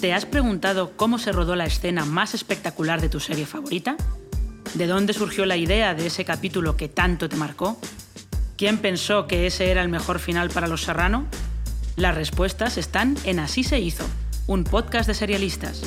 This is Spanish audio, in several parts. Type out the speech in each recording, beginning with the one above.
¿Te has preguntado cómo se rodó la escena más espectacular de tu serie favorita? ¿De dónde surgió la idea de ese capítulo que tanto te marcó? ¿Quién pensó que ese era el mejor final para Los Serrano? Las respuestas están en Así se hizo, un podcast de serialistas.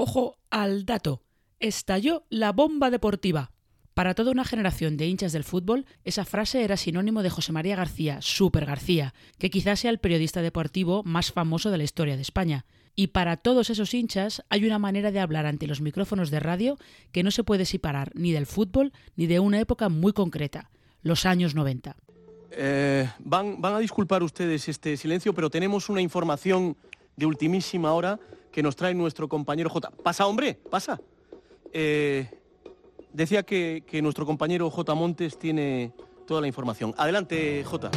Ojo al dato. Estalló la bomba deportiva. Para toda una generación de hinchas del fútbol, esa frase era sinónimo de José María García, Super García, que quizás sea el periodista deportivo más famoso de la historia de España. Y para todos esos hinchas hay una manera de hablar ante los micrófonos de radio que no se puede separar ni del fútbol ni de una época muy concreta, los años 90. Eh, van, van a disculpar ustedes este silencio, pero tenemos una información de ultimísima hora que nos trae nuestro compañero J. Pasa, hombre, pasa. Eh, decía que, que nuestro compañero J. Montes tiene toda la información. Adelante, J.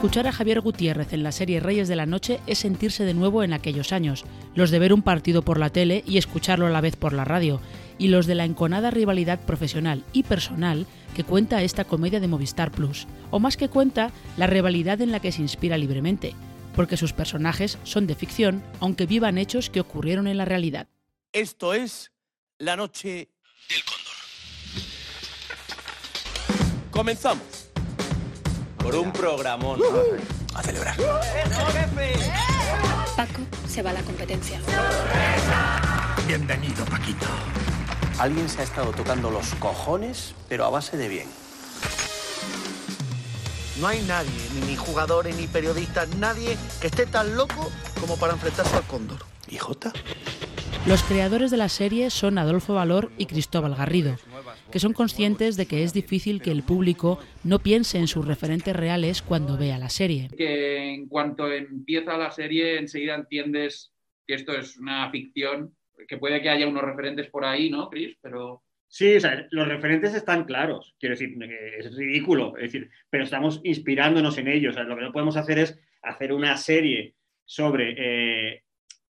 Escuchar a Javier Gutiérrez en la serie Reyes de la Noche es sentirse de nuevo en aquellos años, los de ver un partido por la tele y escucharlo a la vez por la radio, y los de la enconada rivalidad profesional y personal que cuenta esta comedia de Movistar Plus, o más que cuenta, la rivalidad en la que se inspira libremente, porque sus personajes son de ficción, aunque vivan hechos que ocurrieron en la realidad. Esto es La Noche del Cóndor. Comenzamos. Por un programón. A celebrar. Paco se va a la competencia. Bienvenido, Paquito. Alguien se ha estado tocando los cojones, pero a base de bien. No hay nadie, ni jugadores, ni periodistas, nadie que esté tan loco como para enfrentarse al cóndor. ¿Y Jota? Los creadores de la serie son Adolfo Valor y Cristóbal Garrido, que son conscientes de que es difícil que el público no piense en sus referentes reales cuando vea la serie. Que en cuanto empieza la serie enseguida entiendes que esto es una ficción, que puede que haya unos referentes por ahí, ¿no, Chris? Pero Sí, o sea, los referentes están claros, quiero decir, que es ridículo, decir, pero estamos inspirándonos en ellos. Lo que no podemos hacer es hacer una serie sobre eh,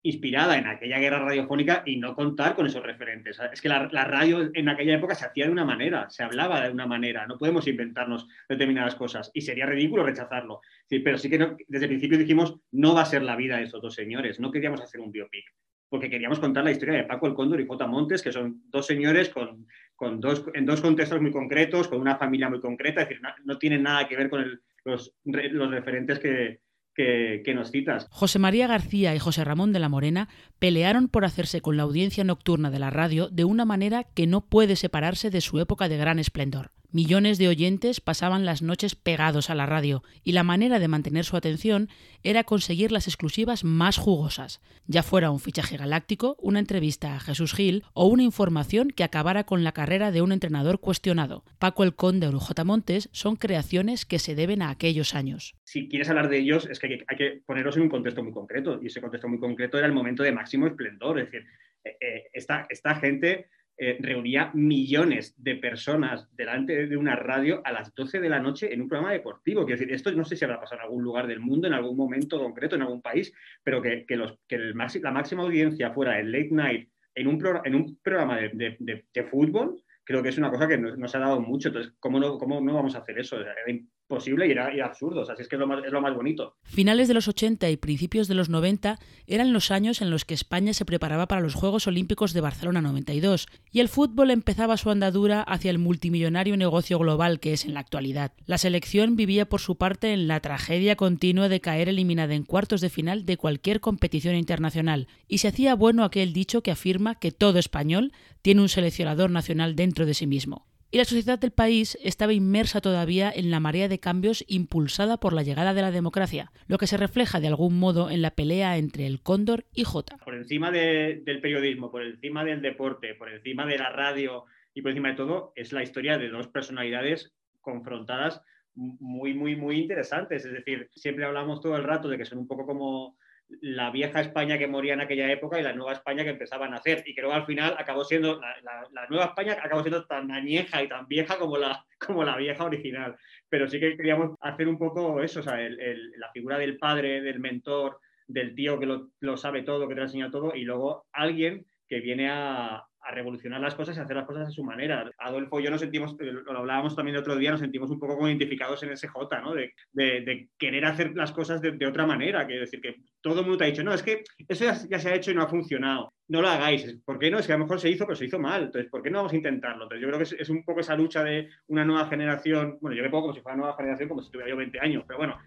inspirada en aquella guerra radiofónica y no contar con esos referentes. Es que la, radio en aquella época se hacía de una manera, se hablaba de una manera, no podemos inventarnos determinadas cosas y sería ridículo rechazarlo. Pero sí que desde el principio dijimos, no va a ser la vida de esos dos señores, no queríamos hacer un biopic porque queríamos contar la historia de Paco el Cóndor y J. Montes, que son dos señores con, con dos, en dos contextos muy concretos, con una familia muy concreta, es decir, no, tienen nada que ver con los, los referentes que, que, que, nos citas. José María García y José Ramón de la Morena pelearon por hacerse con la audiencia nocturna de la radio de una manera que no puede separarse de su época de gran esplendor. Millones de oyentes pasaban las noches pegados a la radio y la manera de mantener su atención era conseguir las exclusivas más jugosas, ya fuera un fichaje galáctico, una entrevista a Jesús Gil o una información que acabara con la carrera de un entrenador cuestionado. Paco el Conde o J. Montes son creaciones que se deben a aquellos años. Si quieres hablar de ellos es que hay, que ponerlos en un contexto muy concreto y ese contexto muy concreto era el momento de máximo esplendor, es decir, eh, eh, esta, esta gente eh, reunía millones de personas delante de una radio a las 12 de la noche en un programa deportivo. Quiero decir, esto no sé si habrá pasado en algún lugar del mundo, en algún momento concreto, en algún país, pero que, que, los, que la máxima audiencia fuera el late night en un, pro, en un programa de, de, fútbol, creo que es una cosa que nos, nos, ha dado mucho. Entonces, ¿cómo no, cómo no vamos a hacer eso? Imposible y era, absurdo. O es que es lo más bonito. Finales de los 80 y principios de los 90 eran los años en los que España se preparaba para los Juegos Olímpicos de Barcelona 92 y el fútbol empezaba su andadura hacia el multimillonario negocio global que es en la actualidad. La selección vivía por su parte en la tragedia continua de caer eliminada en cuartos de final de cualquier competición internacional y se hacía bueno aquel dicho que afirma que todo español tiene un seleccionador nacional dentro de sí mismo y la sociedad del país estaba inmersa todavía en la marea de cambios impulsada por la llegada de la democracia, lo que se refleja de algún modo en la pelea entre el Cóndor y Jota. Por encima de, del periodismo, por encima del deporte, por encima de la radio y por encima de todo, es la historia de dos personalidades confrontadas muy, muy, muy interesantes. Es decir, siempre hablamos todo el rato de que son un poco como la vieja España que moría en aquella época y la nueva España que empezaba a nacer. Y creo que al final acabó siendo, la, nueva España acabó siendo tan añeja y tan vieja como la, como la vieja original. Pero sí que queríamos hacer un poco eso, o sea, la figura del padre, del mentor, del tío que lo, lo sabe todo, que te enseña todo, y luego alguien que viene a, a revolucionar las cosas y hacer las cosas a su manera. Adolfo y yo nos sentimos, eh, lo hablábamos también el otro día, nos sentimos un poco identificados en ese J, ¿no? De, querer hacer las cosas de, otra manera, que decir que todo el mundo te ha dicho, no, es que eso ya, se ha hecho y no ha funcionado no lo hagáis. ¿Por qué no? Es que a lo mejor se hizo, pero se hizo mal. Entonces, ¿por qué no vamos a intentarlo? Entonces, yo creo que es, un poco esa lucha de una nueva generación. Bueno, yo me pongo como si fuera nueva generación, como si tuviera yo 20 años, pero bueno,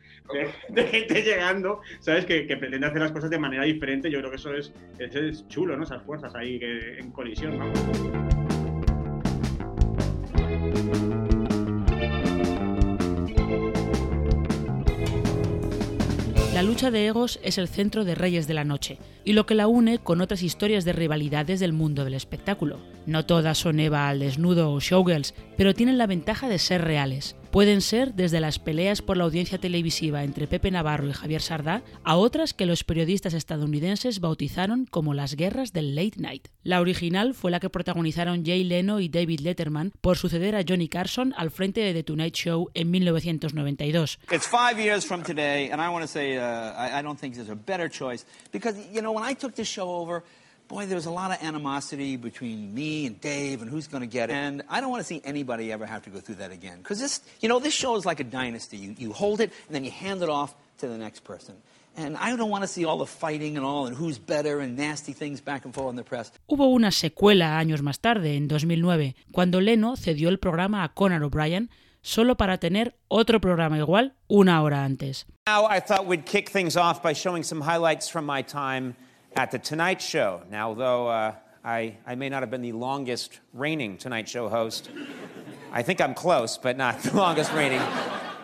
de, gente llegando, ¿sabes? Que, pretende hacer las cosas de manera diferente. Yo creo que eso es, es chulo, ¿no? Esas fuerzas ahí que, en colisión, ¿no? La lucha de egos es el centro de Reyes de la Noche y lo que la une con otras historias de rivalidades del mundo del espectáculo. No todas son Eva al desnudo o showgirls, pero tienen la ventaja de ser reales. Pueden ser desde las peleas por la audiencia televisiva entre Pepe Navarro y Javier Sardá a otras que los periodistas estadounidenses bautizaron como las guerras del late night. La original fue la que protagonizaron Jay Leno y David Letterman por suceder a Johnny Carson al frente de The Tonight Show en 1992. It's five years from today, and I want to say uh, I, don't think there's a better choice because you know when I took show over. Boy, there was a lot of animosity between me and Dave and who's going to get it. And I don't want to see anybody ever have to go through that again. Because this, you know, this show is like a dynasty. You, you hold it and then you hand it off to the next person. And I don't want to see all the fighting and all and who's better and nasty things back and forth in the press. Hubo una secuela años más tarde, en 2009, cuando Leno cedió el programa a Conan O'Brien solo para tener otro programa igual una hora antes. Now I thought we'd kick things off by showing some highlights from my time at The Tonight Show. Now, though uh, I, I may not have been the longest reigning Tonight Show host, I think I'm close, but not the longest reigning.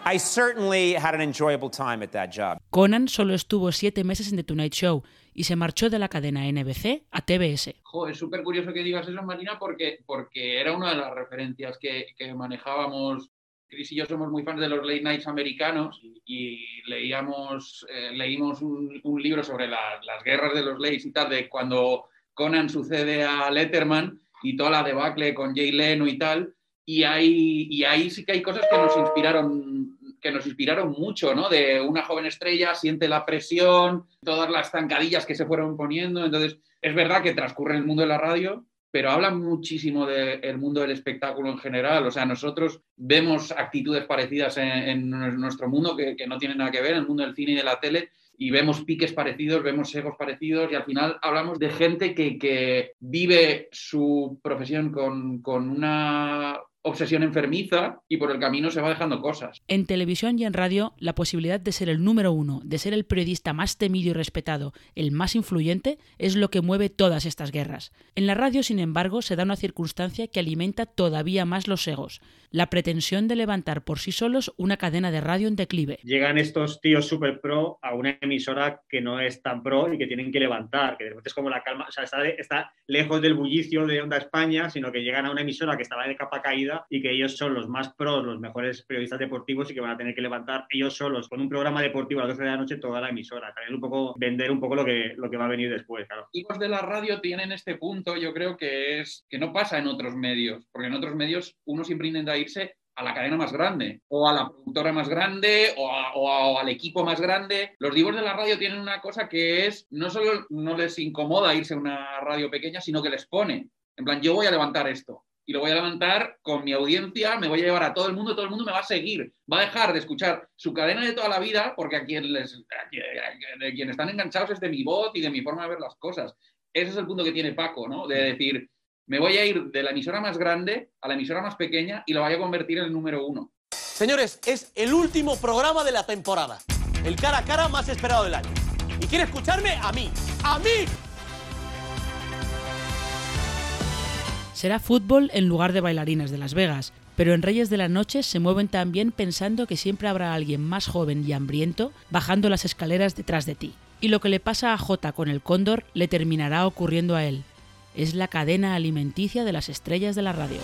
I certainly had an enjoyable time at that job. Conan solo estuvo siete meses en The Tonight Show y se marchó de la cadena NBC a TBS. Jo, es súper curioso que digas eso, Marina, porque, porque era una de las referencias que, que manejábamos Chris y yo somos muy fans de los late nights americanos y, leíamos, eh, leímos un, libro sobre las guerras de los lates y tal, de cuando Conan sucede a Letterman y toda la debacle con Jay Leno y tal, y ahí, y ahí sí que hay cosas que nos inspiraron que nos inspiraron mucho, ¿no? De una joven estrella, siente la presión, todas las zancadillas que se fueron poniendo. Entonces, es verdad que transcurre el mundo de la radio, pero habla muchísimo del mundo del espectáculo en general. O sea, nosotros vemos actitudes parecidas en, nuestro mundo que, no tienen nada que ver, en el mundo del cine y de la tele, y vemos piques parecidos, vemos egos parecidos, y al final hablamos de gente que, vive su profesión con, con una obsesión enfermiza y por el camino se va dejando cosas. En televisión y en radio, la posibilidad de ser el número uno, de ser el periodista más temido y respetado, el más influyente, es lo que mueve todas estas guerras. En la radio, sin embargo, se da una circunstancia que alimenta todavía más los egos, la pretensión de levantar por sí solos una cadena de radio en declive. Llegan estos tíos super pro a una emisora que no es tan pro y que tienen que levantar, que de repente es como la calma, o sea, está, está lejos del bullicio de Onda España, sino que llegan a una emisora que estaba de capa caída y que ellos son los más pros, los mejores periodistas deportivos y que van a tener que levantar ellos solos con un programa deportivo a las 12 de la noche toda la emisora. También un poco vender un poco lo que, lo que va a venir después, claro. Los de la radio tienen este punto, yo creo que es que no pasa en otros medios, porque en otros medios uno siempre intenta irse a la cadena más grande, o a la productora más grande, o, o, al equipo más grande. Los divos de la radio tienen una cosa que es, no solo no les incomoda irse a una radio pequeña, sino que les pone. En plan, yo voy a levantar esto y lo voy a levantar con mi audiencia, me voy a llevar a todo el mundo, todo el mundo me va a seguir, va a dejar de escuchar su cadena de toda la vida, porque a quien, les, de quien están enganchados es de mi voz y de mi forma de ver las cosas. Ese es el punto que tiene Paco, ¿no? De decir, me voy a ir de la emisora más grande a la emisora más pequeña y lo voy a convertir en el número uno. Señores, es el último programa de la temporada, el cara a cara más esperado del año. ¿Y quiere escucharme? A mí, a mí. Será fútbol en lugar de bailarines de Las Vegas, pero en Reyes de la Noche se mueven también pensando que siempre habrá alguien más joven y hambriento bajando las escaleras detrás de ti. Y lo que le pasa a Jota con el cóndor le terminará ocurriendo a él. Es la cadena alimenticia de las estrellas de la radio.